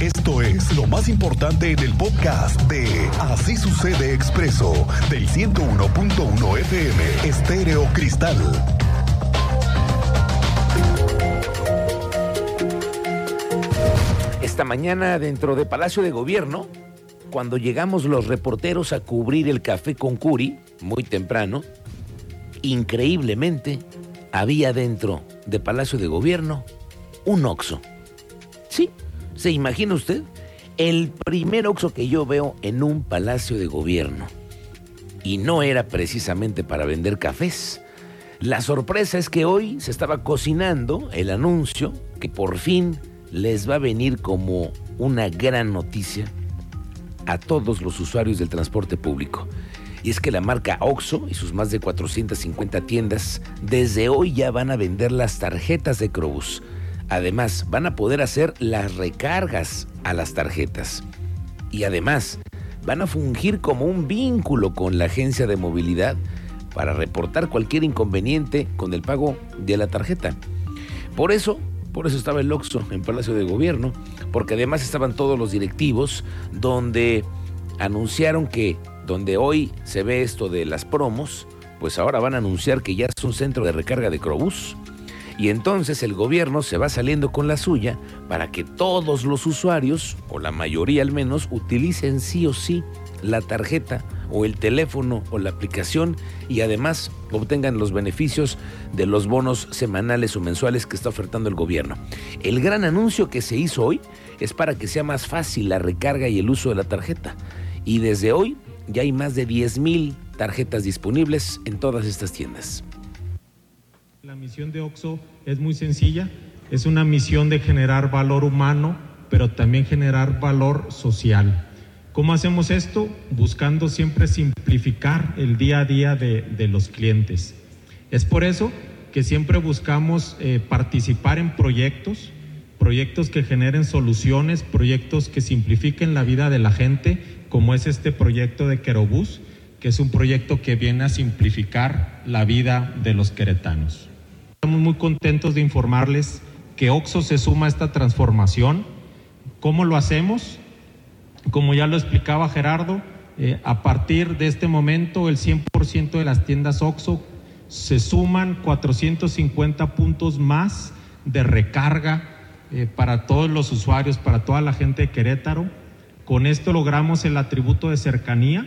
Esto es lo más importante en el podcast de Así sucede expreso del 101.1 FM Estéreo Cristal. Esta mañana dentro de Palacio de Gobierno, cuando llegamos los reporteros a cubrir el café con Curi, muy temprano, increíblemente había dentro de Palacio de Gobierno un Oxo. Sí, ¿se imagina usted? El primer Oxo que yo veo en un Palacio de Gobierno. Y no era precisamente para vender cafés. La sorpresa es que hoy se estaba cocinando el anuncio que por fin les va a venir como una gran noticia a todos los usuarios del transporte público. Y es que la marca OXO y sus más de 450 tiendas desde hoy ya van a vender las tarjetas de Crobus. Además, van a poder hacer las recargas a las tarjetas. Y además, van a fungir como un vínculo con la agencia de movilidad para reportar cualquier inconveniente con el pago de la tarjeta. Por eso, por eso estaba el OXO en Palacio de Gobierno, porque además estaban todos los directivos donde anunciaron que donde hoy se ve esto de las promos, pues ahora van a anunciar que ya es un centro de recarga de Crobús. Y entonces el gobierno se va saliendo con la suya para que todos los usuarios, o la mayoría al menos, utilicen sí o sí la tarjeta o el teléfono o la aplicación y además obtengan los beneficios de los bonos semanales o mensuales que está ofertando el gobierno. El gran anuncio que se hizo hoy es para que sea más fácil la recarga y el uso de la tarjeta. Y desde hoy ya hay más de 10.000 tarjetas disponibles en todas estas tiendas. La misión de OXO es muy sencilla, es una misión de generar valor humano, pero también generar valor social. ¿Cómo hacemos esto? Buscando siempre simplificar el día a día de, de los clientes. Es por eso que siempre buscamos eh, participar en proyectos, proyectos que generen soluciones, proyectos que simplifiquen la vida de la gente, como es este proyecto de Querobús, que es un proyecto que viene a simplificar la vida de los queretanos. Estamos muy contentos de informarles que OXO se suma a esta transformación. ¿Cómo lo hacemos? Como ya lo explicaba Gerardo, eh, a partir de este momento el 100% de las tiendas OXO se suman 450 puntos más de recarga eh, para todos los usuarios, para toda la gente de Querétaro. Con esto logramos el atributo de cercanía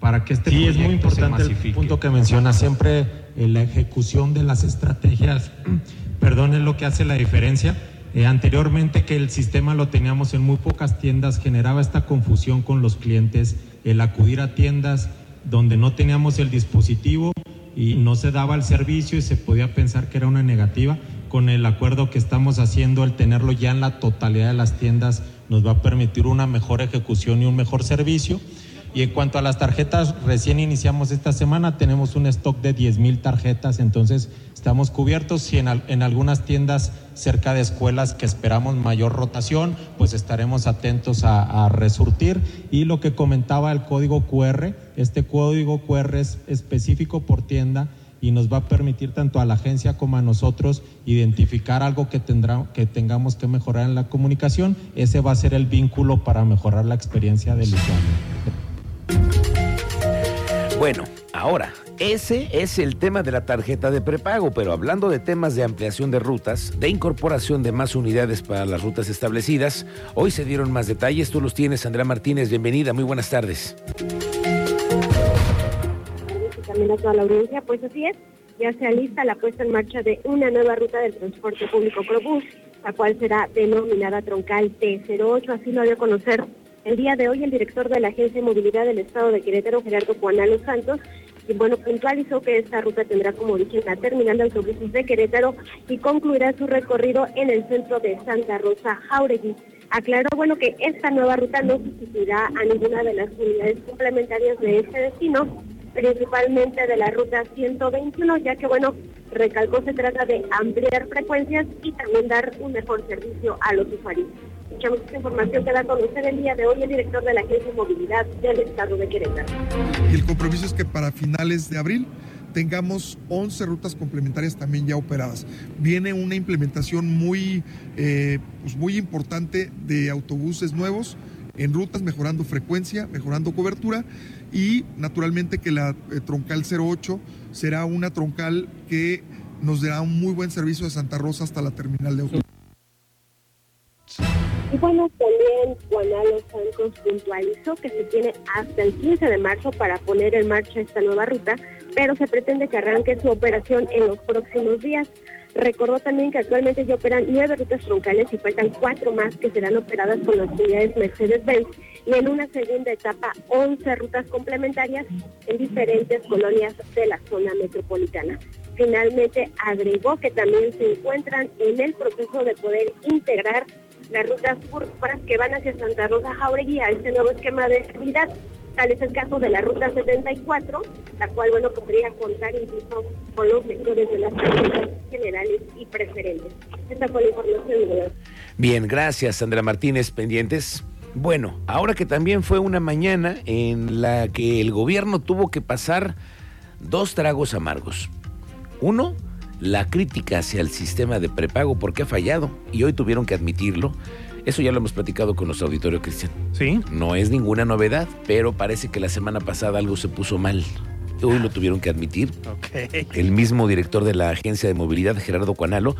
para que este sí, es muy importante el punto que menciona siempre eh, la ejecución de las estrategias, perdón, es lo que hace la diferencia. Eh, anteriormente que el sistema lo teníamos en muy pocas tiendas generaba esta confusión con los clientes, el acudir a tiendas donde no teníamos el dispositivo y no se daba el servicio y se podía pensar que era una negativa. Con el acuerdo que estamos haciendo, el tenerlo ya en la totalidad de las tiendas nos va a permitir una mejor ejecución y un mejor servicio. Y en cuanto a las tarjetas, recién iniciamos esta semana, tenemos un stock de 10 mil tarjetas, entonces estamos cubiertos y en, algunas tiendas cerca de escuelas que esperamos mayor rotación, pues estaremos atentos a, a, resurtir. Y lo que comentaba el código QR, este código QR es específico por tienda y nos va a permitir tanto a la agencia como a nosotros identificar algo que, tendrá, que tengamos que mejorar en la comunicación. Ese va a ser el vínculo para mejorar la experiencia del usuario. Bueno, ahora, ese es el tema de la tarjeta de prepago, pero hablando de temas de ampliación de rutas, de incorporación de más unidades para las rutas establecidas, hoy se dieron más detalles, tú los tienes, Andrea Martínez, bienvenida, muy buenas tardes. También a toda la audiencia, pues así es, ya se alista la puesta en marcha de una nueva ruta del transporte público Probus, la cual será denominada Troncal T08, así lo dio a conocer el día de hoy, el director de la Agencia de Movilidad del Estado de Querétaro, Gerardo Juanalo Santos, y bueno, puntualizó que esta ruta tendrá como origen la terminal de autobuses de Querétaro y concluirá su recorrido en el centro de Santa Rosa Jauregui. Aclaró, bueno, que esta nueva ruta no sustituirá a ninguna de las unidades complementarias de este destino, principalmente de la ruta 121, ya que, bueno, recalcó se trata de ampliar frecuencias y también dar un mejor servicio a los usuarios. Escuchamos información que da a conocer el día de hoy el director de la Agencia de Movilidad del Estado de Querétaro. Y el compromiso es que para finales de abril tengamos 11 rutas complementarias también ya operadas. Viene una implementación muy, eh, pues muy importante de autobuses nuevos en rutas, mejorando frecuencia, mejorando cobertura y naturalmente que la eh, troncal 08 será una troncal que nos dará un muy buen servicio de Santa Rosa hasta la terminal de autobuses. Y bueno, también Juanalo Santos puntualizó que se tiene hasta el 15 de marzo para poner en marcha esta nueva ruta, pero se pretende que arranque su operación en los próximos días. Recordó también que actualmente ya operan nueve rutas troncales y faltan cuatro más que serán operadas con las unidades Mercedes-Benz y en una segunda etapa 11 rutas complementarias en diferentes colonias de la zona metropolitana. Finalmente agregó que también se encuentran en el proceso de poder integrar las rutas urbanas que van hacia Santa Rosa Jauregui a este nuevo esquema de seguridad. Tal es el caso de la ruta 74, la cual, bueno, podría contar incluso con los sectores de las generales y preferentes. Esta fue la información. Bien, gracias, Sandra Martínez. Pendientes. Bueno, ahora que también fue una mañana en la que el gobierno tuvo que pasar dos tragos amargos. Uno, la crítica hacia el sistema de prepago porque ha fallado y hoy tuvieron que admitirlo. Eso ya lo hemos platicado con nuestro auditorio, Cristian. Sí. No es ninguna novedad, pero parece que la semana pasada algo se puso mal. Hoy lo tuvieron que admitir. Ok. El mismo director de la Agencia de Movilidad, Gerardo Cuanalo,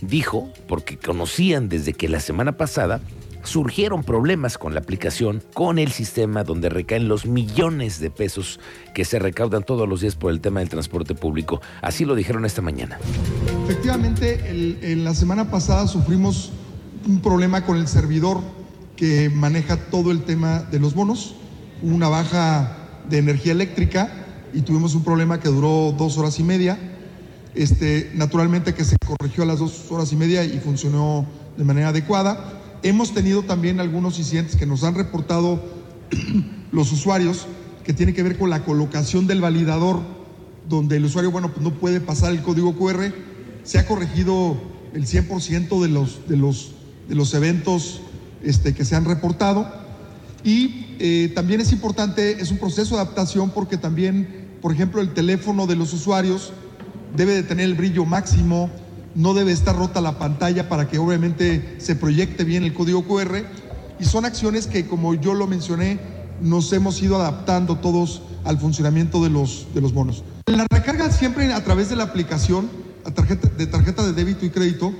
dijo, porque conocían desde que la semana pasada surgieron problemas con la aplicación, con el sistema donde recaen los millones de pesos que se recaudan todos los días por el tema del transporte público. Así lo dijeron esta mañana. Efectivamente, el- la semana pasada sufrimos un problema con el servidor que maneja todo el tema de los bonos, una baja de energía eléctrica y tuvimos un problema que duró dos horas y media. Este, naturalmente que se corrigió a las dos horas y media y funcionó de manera adecuada. Hemos tenido también algunos incidentes que nos han reportado los usuarios que tiene que ver con la colocación del validador, donde el usuario, bueno, pues no puede pasar el código QR. Se ha corregido el 100% de los, de los, de los eventos este, que se han reportado. Y eh, también es importante, es un proceso de adaptación porque también, por ejemplo, el teléfono de los usuarios debe de tener el brillo máximo, no debe estar rota la pantalla para que obviamente se proyecte bien el código QR. Y son acciones que, como yo lo mencioné, nos hemos ido adaptando todos al funcionamiento de los, de los bonos. La recarga siempre a través de la aplicación a tarjeta, de tarjeta de débito y crédito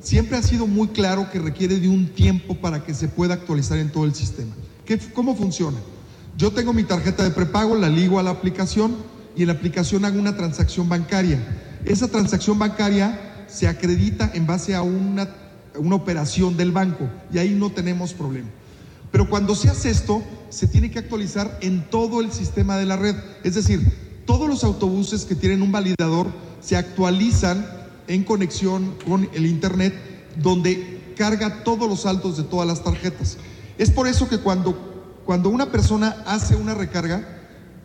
siempre ha sido muy claro que requiere de un tiempo para que se pueda actualizar en todo el sistema. ¿Qué, ¿Cómo funciona? Yo tengo mi tarjeta de prepago, la ligo a la aplicación y en la aplicación hago una transacción bancaria. Esa transacción bancaria se acredita en base a una, una operación del banco y ahí no tenemos problema. Pero cuando se hace esto, se tiene que actualizar en todo el sistema de la red. Es decir, todos los autobuses que tienen un validador se actualizan en conexión con el Internet, donde carga todos los saldos de todas las tarjetas. Es por eso que cuando, cuando una persona hace una recarga,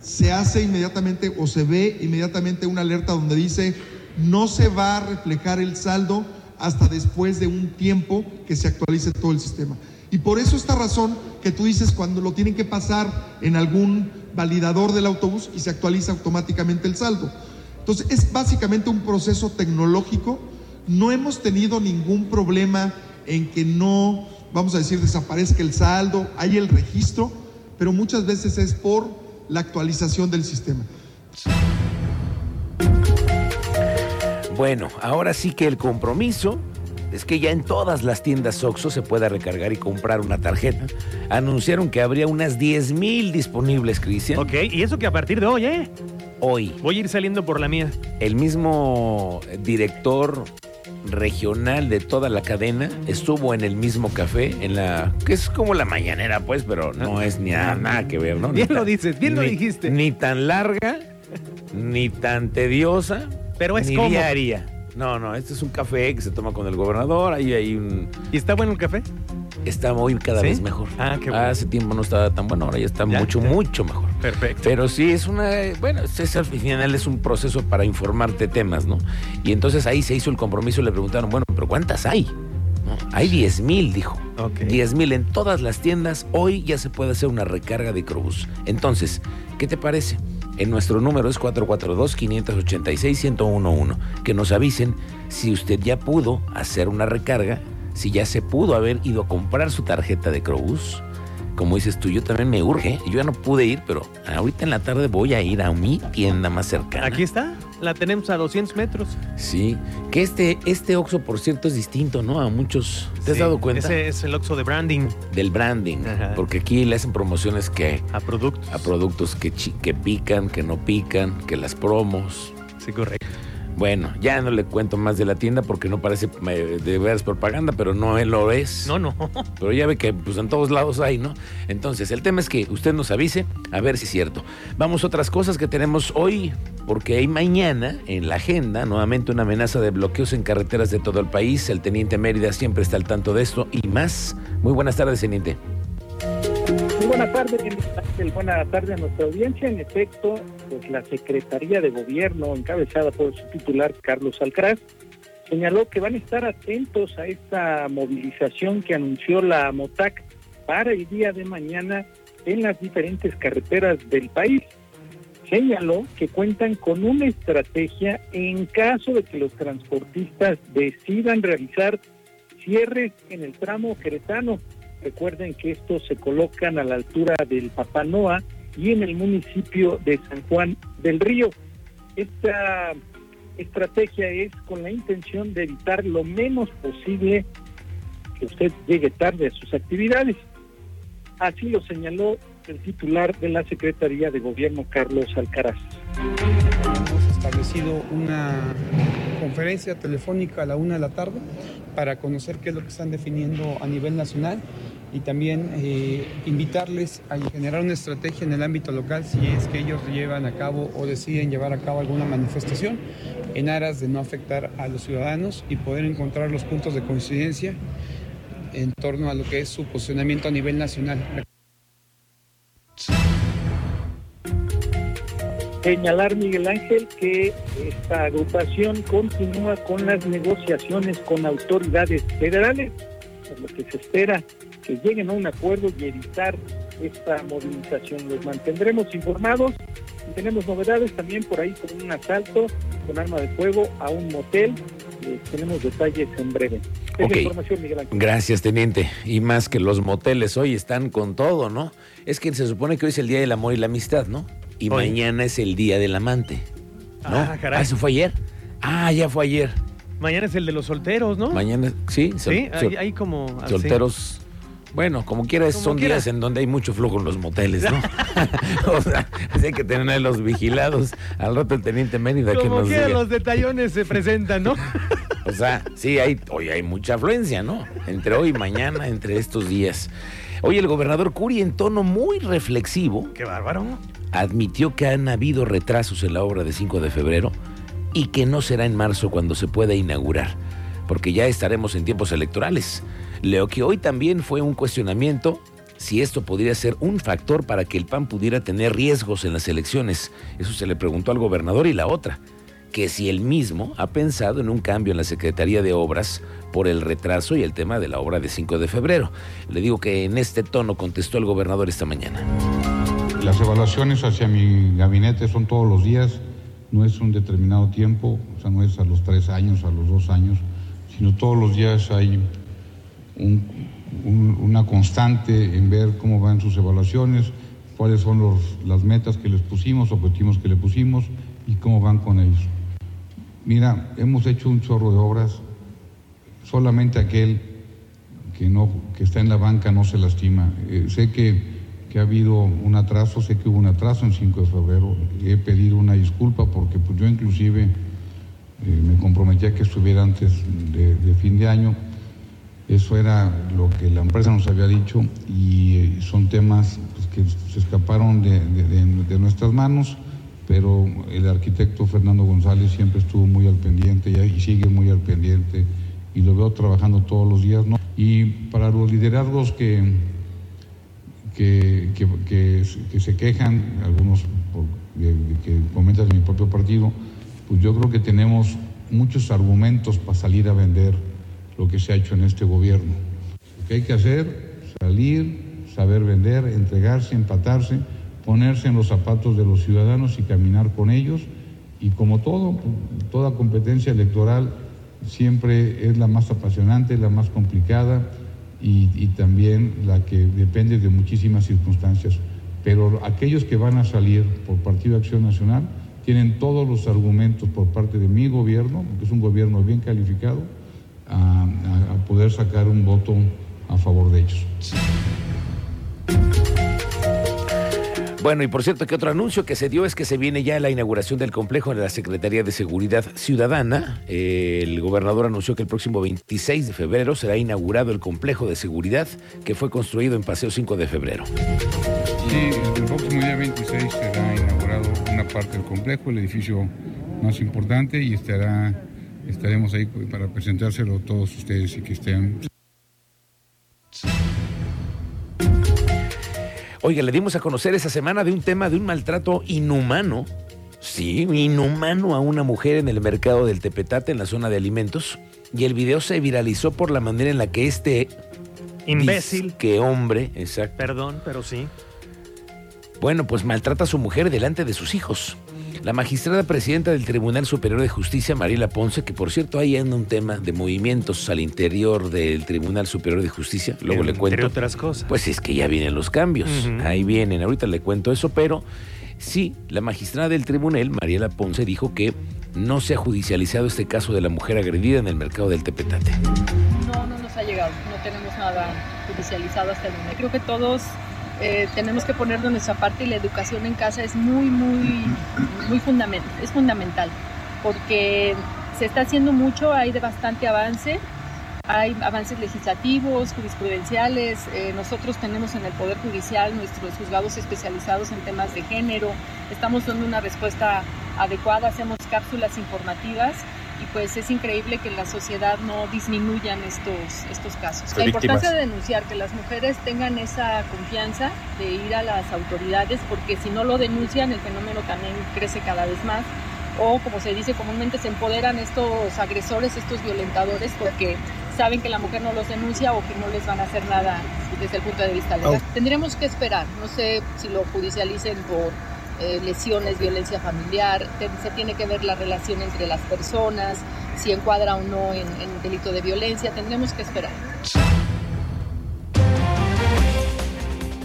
se hace inmediatamente o se ve inmediatamente una alerta donde dice no se va a reflejar el saldo hasta después de un tiempo que se actualice todo el sistema. Y por eso esta razón que tú dices cuando lo tienen que pasar en algún validador del autobús y se actualiza automáticamente el saldo. Entonces es básicamente un proceso tecnológico. No hemos tenido ningún problema en que no, vamos a decir, desaparezca el saldo, hay el registro, pero muchas veces es por la actualización del sistema. Bueno, ahora sí que el compromiso es que ya en todas las tiendas OXXO se pueda recargar y comprar una tarjeta. Anunciaron que habría unas 10 mil disponibles, Cristian. Ok, y eso que a partir de hoy, ¿eh? Hoy, Voy a ir saliendo por la mía. el mismo director regional de toda la cadena estuvo en el mismo café, en la que es como la mañanera, pues, pero no es ni nada, nada que ver, ¿no? Bien lo dices, bien lo dijiste. Ni tan larga, ni tan tediosa, Pero es ni como. diaria. No, no, este es un café que se toma con el gobernador, ahí hay un... ¿Y está bueno el café? Está hoy cada ¿Sí? vez mejor. Ah, qué bueno. Hace tiempo no estaba tan bueno, ahora ya está Ya, mucho, ya. mucho mejor. Perfecto. Pero sí es una, bueno, es, al final es un proceso para informarte temas, ¿no? Y entonces ahí se hizo el compromiso y le preguntaron, bueno, pero ¿cuántas hay? ¿No? Hay 10 mil, dijo. Ok. 10 mil en todas las tiendas. Hoy ya se puede hacer una recarga de Crobús. Entonces, ¿qué te parece? En nuestro número es 442-586-1011. Que nos avisen si usted ya pudo hacer una recarga, si ya se pudo haber ido a comprar su tarjeta de Crobús. Como dices tú, yo también me urge. Yo ya no pude ir, pero ahorita en la tarde voy a ir a mi tienda más cercana. Aquí está, la tenemos a 200 metros. Sí, que este, este Oxxo, por cierto, es distinto, ¿no? A muchos. ¿Te has Sí, dado cuenta? Ese es el Oxxo de branding Del branding. Ajá. Porque aquí le hacen promociones que a productos. a productos que, que pican, que no pican, que las promos. Sí, correcto. Bueno, ya no le cuento más de la tienda porque no parece eh, de veras propaganda, pero no él lo es. No, no. Pero ya ve que pues en todos lados hay, ¿no? Entonces, el tema es que usted nos avise a ver si es cierto. Vamos a otras cosas que tenemos hoy, porque hay mañana en la agenda nuevamente una amenaza de bloqueos en carreteras de todo el país. El teniente Mérida siempre está al tanto de esto y más. Muy buenas tardes, teniente. Muy buenas tardes. Buenas tardes a nuestra audiencia. En efecto, pues la Secretaría de Gobierno, encabezada por su titular Carlos Alcaraz, señaló que van a estar atentos a esta movilización que anunció la MOTAC para el día de mañana en las diferentes carreteras del país. Señaló que cuentan con una estrategia en caso de que los transportistas decidan realizar cierres en el tramo queretano Recuerden que estos se colocan a la altura del Papanoa y en el municipio de San Juan del Río. Esta estrategia es con la intención de evitar lo menos posible que usted llegue tarde a sus actividades. Así lo señaló el titular de la Secretaría de Gobierno, Carlos Alcaraz. Hemos establecido una conferencia telefónica a la una de la tarde para conocer qué es lo que están definiendo a nivel nacional y también eh, invitarles a generar una estrategia en el ámbito local si es que ellos llevan a cabo o deciden llevar a cabo alguna manifestación en aras de no afectar a los ciudadanos y poder encontrar los puntos de coincidencia en torno a lo que es su posicionamiento a nivel nacional. Señalar, Miguel Ángel, que esta agrupación continúa con las negociaciones con autoridades federales, por lo que se espera que lleguen a un acuerdo y evitar esta movilización. Los mantendremos informados y tenemos novedades también por ahí con un asalto con arma de fuego a un motel. Eh, tenemos detalles en breve. Es Ok. la información, Miguel Ángel. Gracias, teniente. Y más que los moteles hoy están con todo, ¿no? Es que se supone que hoy es el Día del Amor y la Amistad, ¿no? Y Hoy. mañana es el Día del Amante. ¿No? Ah, caray. ¿eso fue ayer? Ah, ya fue ayer. Mañana es el de los solteros, ¿no? Mañana, sí, sol- Sí, sol- hay, hay como... así. solteros. Bueno, como quieras, Como son quiera. días en donde hay mucho flujo en los moteles, ¿no? o sea, así hay que tener los vigilados. Al rato el teniente Mérida que Como nos quiera, diga. los detallones se presentan, ¿no? O sea, sí, hay, hoy hay mucha afluencia, ¿no? Entre hoy y mañana, entre estos días. Hoy el gobernador Curi, en tono muy reflexivo, Qué bárbaro. admitió que han habido retrasos en la obra de 5 de febrero y que no será en marzo cuando se pueda inaugurar, porque ya estaremos en tiempos electorales. Leo que hoy también fue un cuestionamiento si esto podría ser un factor para que el PAN pudiera tener riesgos en las elecciones. Eso se le preguntó al gobernador y la otra, que si él mismo ha pensado en un cambio en la Secretaría de Obras por el retraso y el tema de la obra de 5 de febrero. Le digo que en este tono contestó el gobernador esta mañana. Las evaluaciones hacia mi gabinete son todos los días, no es un determinado tiempo, o sea, no es a los tres años, a los dos años, sino todos los días hay un- un- una constante en ver cómo van sus evaluaciones, cuáles son los- las metas que les pusimos, objetivos que le pusimos y cómo van con ellos. Mira, hemos hecho un chorro de obras, solamente aquel que no que está en la banca no se lastima. Eh, sé que, que ha habido un atraso, sé que hubo un atraso en 5 de febrero. He pedido una disculpa porque pues, yo inclusive eh, me comprometí a que estuviera antes de, de fin de año. Eso era lo que la empresa nos había dicho y eh, son temas pues, que se escaparon de, nuestras manos, pero el arquitecto Fernando González siempre estuvo muy al pendiente y, sigue muy al pendiente y lo veo trabajando todos los días. Y para los liderazgos que, que, que- se quejan, algunos que comentan de mi propio partido, pues yo creo que tenemos muchos argumentos para salir a vender lo que se ha hecho en este gobierno. Lo que hay que hacer, salir, saber vender, entregarse, empatarse, ponerse en los zapatos de los ciudadanos y caminar con ellos. Y como todo, toda competencia electoral siempre es la más apasionante, la más complicada y, y también la que depende de muchísimas circunstancias. Pero aquellos que van a salir por Partido Acción Nacional tienen todos los argumentos por parte de mi gobierno, que es un gobierno bien calificado, a, a- a poder sacar un voto a favor de ellos. Bueno, y por cierto que otro anuncio que se dio es que se viene ya la inauguración del complejo de la Secretaría de Seguridad Ciudadana. Eh, el gobernador anunció que el próximo 26 de febrero será inaugurado el complejo de seguridad que fue construido en Paseo 5 de febrero. Sí, el próximo día 26 será inaugurado una parte del complejo, el edificio más importante, y estará, estaremos ahí para presentárselo a todos ustedes y que estén Oiga, le dimos a conocer esa semana de un tema de un maltrato inhumano, sí, inhumano a una mujer en el mercado del Tepetate, en la zona de alimentos. Y el video se viralizó por la manera en la que este Imbécil. que hombre, exacto. Perdón, pero sí. Bueno, pues maltrata a su mujer delante de sus hijos. La magistrada presidenta del Tribunal Superior de Justicia, Mariela Ponce, que por cierto ahí anda un tema de movimientos al interior del Tribunal Superior de Justicia, luego le Entre cuento. otras cosas. Pues es que ya vienen los cambios, ahí vienen, ahorita le cuento eso, pero sí, la magistrada del tribunal, Mariela Ponce, dijo que no se ha judicializado este caso de la mujer agredida en el mercado del Tepetate. No, no nos ha llegado, no tenemos nada judicializado hasta el momento. Creo que todos eh, tenemos que poner de nuestra parte y la educación en casa es muy, muy, muy fundamental, es fundamental, porque se está haciendo mucho, hay de bastante avance, hay avances legislativos, jurisprudenciales, eh, nosotros tenemos en el Poder Judicial nuestros juzgados especializados en temas de género, estamos dando una respuesta adecuada, hacemos cápsulas informativas y pues es increíble que en la sociedad no disminuyan estos, estos casos. La importancia de denunciar, que las mujeres tengan esa confianza de ir a las autoridades, porque si no lo denuncian el fenómeno también crece cada vez más. O como se dice comúnmente, se empoderan estos agresores, estos violentadores, porque saben que la mujer no los denuncia o que no les van a hacer nada desde el punto de vista legal. Tendremos que esperar, no sé si lo judicialicen por eh, lesiones, violencia familiar, se tiene que ver la relación entre las personas, si encuadra o no en, en delito de violencia, tendremos que esperar.